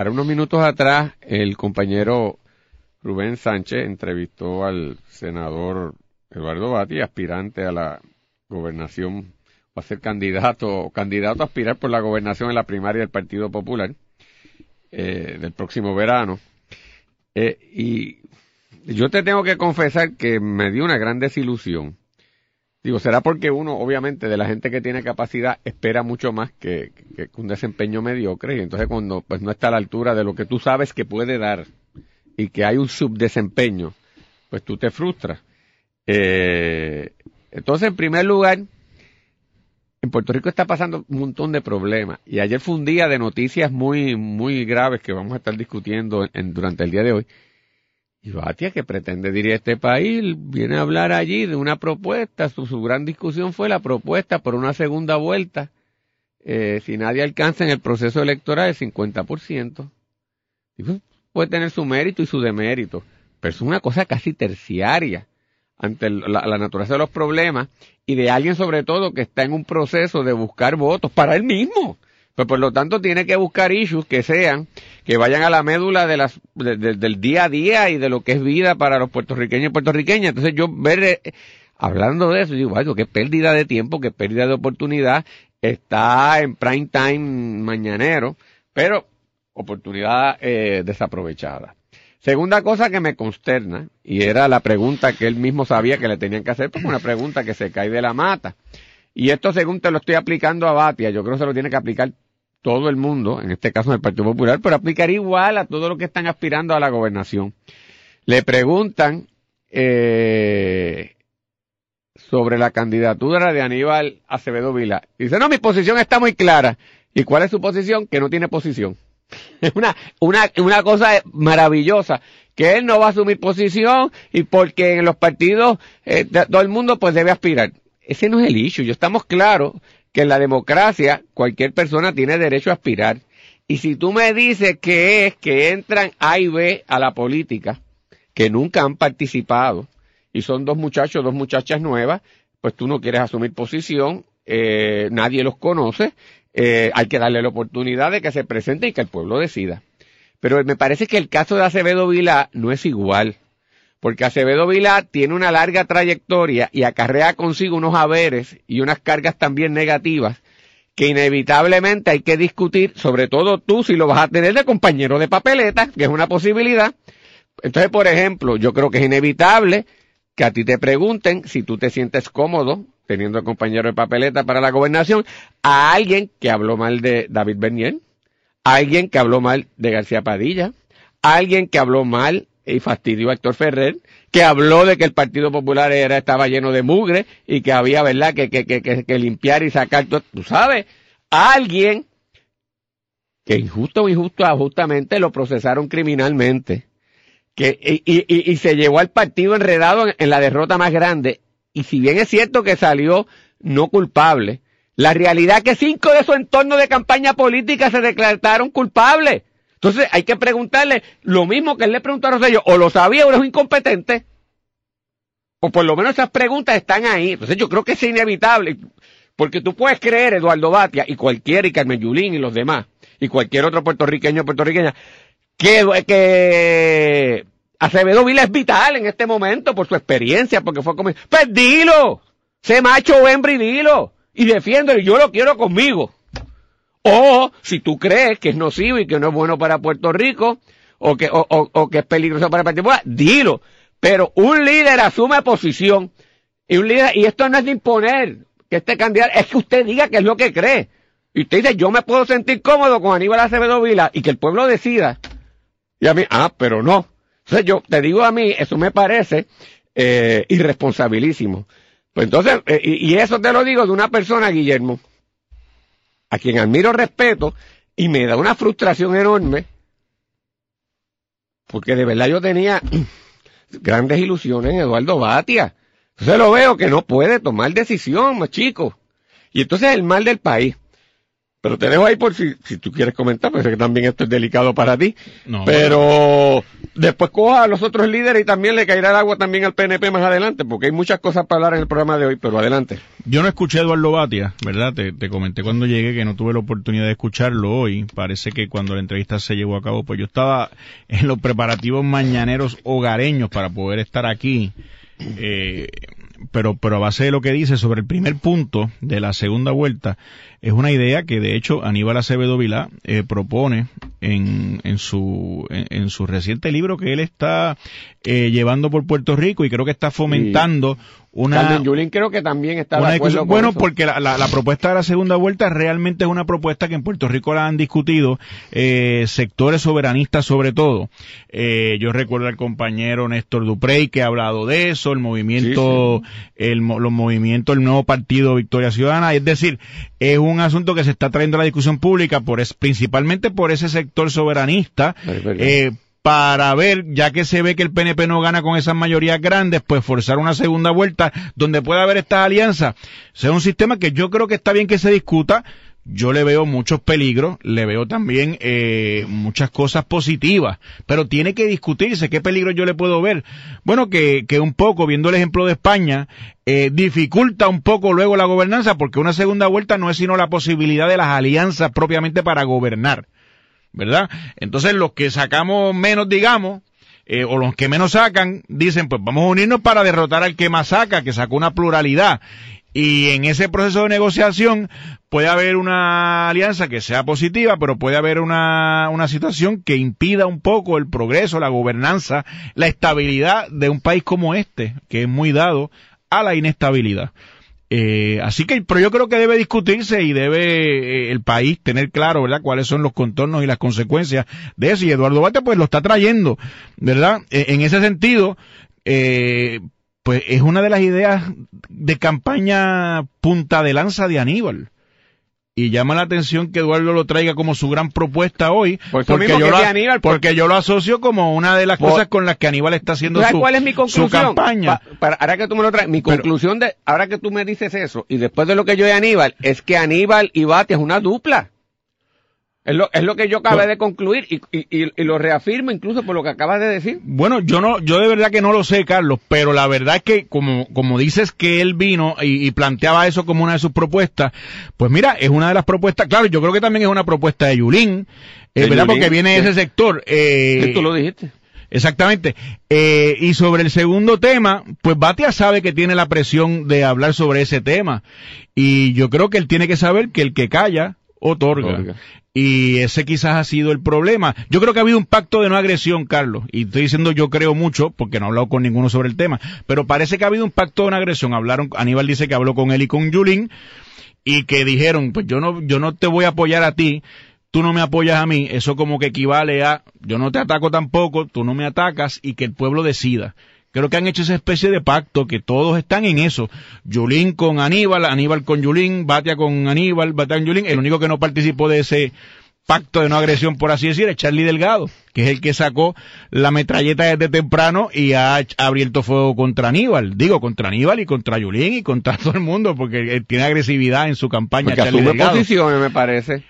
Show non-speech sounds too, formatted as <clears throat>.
Ahora unos minutos atrás, el compañero Rubén Sánchez entrevistó al senador Eduardo Bati, aspirante a la gobernación, va a ser candidato, candidato a aspirar por la gobernación en la primaria del Partido Popular eh, del próximo verano. Eh, y yo te tengo que confesar que me dio una gran desilusión. Digo, será porque uno, obviamente, de la gente que tiene capacidad, espera mucho más que, un desempeño mediocre, y entonces cuando pues no está a la altura de lo que tú sabes que puede dar, y que hay un subdesempeño, pues tú te frustras. Eh, entonces, en primer lugar, en Puerto Rico está pasando un montón de problemas. Y ayer fue un día de noticias muy, muy graves que vamos a estar discutiendo durante el día de hoy. Y Batia, que pretende dirigir este país, viene a hablar allí de una propuesta. Su, gran discusión fue la propuesta por una segunda vuelta. Eh, si nadie alcanza en el proceso electoral el 50%. Pues, puede tener su mérito y su demérito, pero es una cosa casi terciaria ante la, naturaleza de los problemas y de alguien sobre todo que está en un proceso de buscar votos para él mismo. Pues por lo tanto tiene que buscar issues que sean, que vayan a la médula de las, del día a día y de lo que es vida para los puertorriqueños y puertorriqueñas. Entonces yo ver, eh, hablando de eso, digo, vaya, qué pérdida de tiempo, qué pérdida de oportunidad, está en prime time mañanero, pero oportunidad eh, desaprovechada. Segunda cosa que me consterna, y era la pregunta que él mismo sabía que le tenían que hacer, pues una pregunta que se cae de la mata. Y esto según te lo estoy aplicando a Batia, yo creo que se lo tiene que aplicar todo el mundo, en este caso en el Partido Popular, pero aplicar igual a todos los que están aspirando a la gobernación. Le preguntan eh, sobre la candidatura de Aníbal Acevedo Vila. Dice, no, mi posición está muy clara. ¿Y cuál es su posición? Que no tiene posición. <laughs> Es una, una, una cosa maravillosa, que él no va a asumir posición y porque en los partidos eh, todo el mundo pues debe aspirar. Ese no es el issue. Yo estamos claros que en la democracia cualquier persona tiene derecho a aspirar. Y si tú me dices que es que entran A y B a la política, que nunca han participado, y son dos muchachos, dos muchachas nuevas, pues tú no quieres asumir posición, eh, nadie los conoce, eh, hay que darle la oportunidad de que se presente y que el pueblo decida. Pero me parece que el caso de Acevedo Vilá no es igual, porque Acevedo Vilá tiene una larga trayectoria y acarrea consigo unos haberes y unas cargas también negativas que inevitablemente hay que discutir, sobre todo tú si lo vas a tener de compañero de papeleta, que es una posibilidad. Entonces, por ejemplo, yo creo que es inevitable que a ti te pregunten si tú te sientes cómodo teniendo compañero de papeleta para la gobernación, a alguien que habló mal de David Bernier, a alguien que habló mal de García Padilla, a alguien que habló mal y fastidió a Héctor Ferrer, que habló de que el Partido Popular era, estaba lleno de mugre y que había, ¿verdad?, que, que, que, que limpiar y sacar todo, tú sabes, alguien que injusto o injusto, justamente lo procesaron criminalmente, que, y, y, y, se llevó al partido enredado en la derrota más grande y si bien es cierto que salió no culpable, la realidad es que cinco de su entorno de campaña política se declararon culpables. Entonces hay que preguntarle lo mismo que él le preguntó a Rosselló, o lo sabía o es incompetente, o por lo menos esas preguntas están ahí. Entonces yo creo que es inevitable, porque tú puedes creer, Eduardo Batia, y cualquiera, y Carmen Yulín y los demás, y cualquier otro puertorriqueño o puertorriqueña, que, Acevedo Vila es vital en este momento por su experiencia, porque fue como, pues dilo, sé macho hembra y dilo, y defiéndelo, y yo lo quiero conmigo. O, si tú crees que es nocivo y que no es bueno para Puerto Rico, o que, o, o, que es peligroso para el Partido dilo. Pero un líder asume posición, y un líder, y esto no es de imponer que este candidato, es que usted diga qué es lo que cree. Y usted dice, yo me puedo sentir cómodo con Aníbal Acevedo Vila, y que el pueblo decida. Y a mí, ah, pero no. Entonces yo te digo a mí, eso me parece eh, irresponsabilísimo. Pues entonces, eh, y, eso te lo digo de una persona, Guillermo, a quien admiro respeto y me da una frustración enorme, porque de verdad yo tenía <clears throat> grandes ilusiones en Eduardo Batia. Entonces lo veo que no puede tomar decisión, más chico. Y entonces el mal del país. Pero te dejo ahí por si, si tú quieres comentar, porque que también esto es delicado para ti. No, pero después coja a los otros líderes y también le caerá el agua también al PNP más adelante, porque hay muchas cosas para hablar en el programa de hoy, pero adelante. Yo no escuché a Eduardo Batia, ¿verdad? Te, te comenté cuando llegué que no tuve la oportunidad de escucharlo hoy. Parece que cuando la entrevista se llevó a cabo, pues yo estaba en los preparativos mañaneros hogareños para poder estar aquí. Eh, pero, pero a base de lo que dice sobre el primer punto de la segunda vuelta, es una idea que de hecho Aníbal Acevedo Vilá eh, propone en, en, su, en, su reciente libro que él está eh, llevando por Puerto Rico y creo que está fomentando una... Yulín creo que también está de acuerdo Bueno, porque la, la, propuesta de la segunda vuelta realmente es una propuesta que en Puerto Rico la han discutido eh, sectores soberanistas sobre todo. Eh, yo recuerdo al compañero Néstor Duprey que ha hablado de eso, el movimiento, El, los movimientos, el nuevo partido Victoria Ciudadana, es decir, es un asunto que se está trayendo a la discusión pública por es, principalmente por ese sector soberanista, eh, para ver, ya que se ve que el PNP no gana con esas mayorías grandes, pues forzar una segunda vuelta donde pueda haber esta alianza. sea un sistema que yo creo que está bien que se discuta, yo le veo muchos peligros, le veo también eh, muchas cosas positivas, pero tiene que discutirse qué peligro yo le puedo ver. Bueno, que, que un poco, viendo el ejemplo de España, eh, dificulta un poco luego la gobernanza, porque una segunda vuelta no es sino la posibilidad de las alianzas propiamente para gobernar. ¿Verdad? Entonces los que sacamos menos, digamos, eh, o los que menos sacan, dicen, pues vamos a unirnos para derrotar al que más saca, que sacó una pluralidad. Y en ese proceso de negociación puede haber una alianza que sea positiva, pero puede haber una, una situación que impida un poco el progreso, la gobernanza, la estabilidad de un país como este, que es muy dado a la inestabilidad. Eh, así que, pero yo creo que debe discutirse y debe eh, el país tener claro, ¿verdad?, cuáles son los contornos y las consecuencias de eso. Y Eduardo Bate, pues lo está trayendo, ¿verdad? E, en ese sentido, eh, pues es una de las ideas de campaña punta de lanza de Aníbal y llama la atención que Eduardo lo traiga como su gran propuesta hoy, porque, yo lo, porque, yo lo asocio como una de las cosas con las que Aníbal está haciendo su, cuál es mi conclusión? campaña. para, ahora que tú me lo traes, mi conclusión de, ahora que tú me dices eso, y después de lo que yo de Aníbal, es que Aníbal y Bati es una dupla. Es lo, es lo que yo acabé de concluir y, y, y, lo reafirmo incluso por lo que acabas de decir. Bueno, yo no, yo de verdad que no lo sé, Carlos, pero la verdad es que como, como dices que él vino y, planteaba eso como una de sus propuestas, pues mira, es una de las propuestas, claro, yo creo que también es una propuesta de Yulín, eh, ¿verdad? Porque viene ese sector. Eh, tú lo dijiste. Exactamente. Eh, y sobre el segundo tema, pues Batia sabe que tiene la presión de hablar sobre ese tema. Y yo creo que él tiene que saber que el que calla, otorga. Y ese quizás ha sido el problema. Yo creo que ha habido un pacto de no agresión, Carlos. Y estoy diciendo yo creo mucho, porque no he hablado con ninguno sobre el tema. Pero parece que ha habido un pacto de no agresión. Hablaron, Aníbal dice que habló con él y con Yulín. Y que dijeron, pues yo no, yo no te voy a apoyar a ti. Tú no me apoyas a mí. Eso como que equivale a, yo no te ataco tampoco, tú no me atacas y que el pueblo decida. Creo que han hecho esa especie de pacto, que todos están en eso. Yulín con Aníbal, Aníbal con Yulín, Batia con Aníbal, Batia con Yulín. El único que no participó de ese pacto de no agresión, por así decir, es Charlie Delgado, que es el que sacó la metralleta desde temprano y ha abierto fuego contra Aníbal. Digo, contra Aníbal y contra Yulín y contra <laughs> todo el mundo, porque tiene agresividad en su campaña. Porque Charlie Delgado. posiciones, me parece.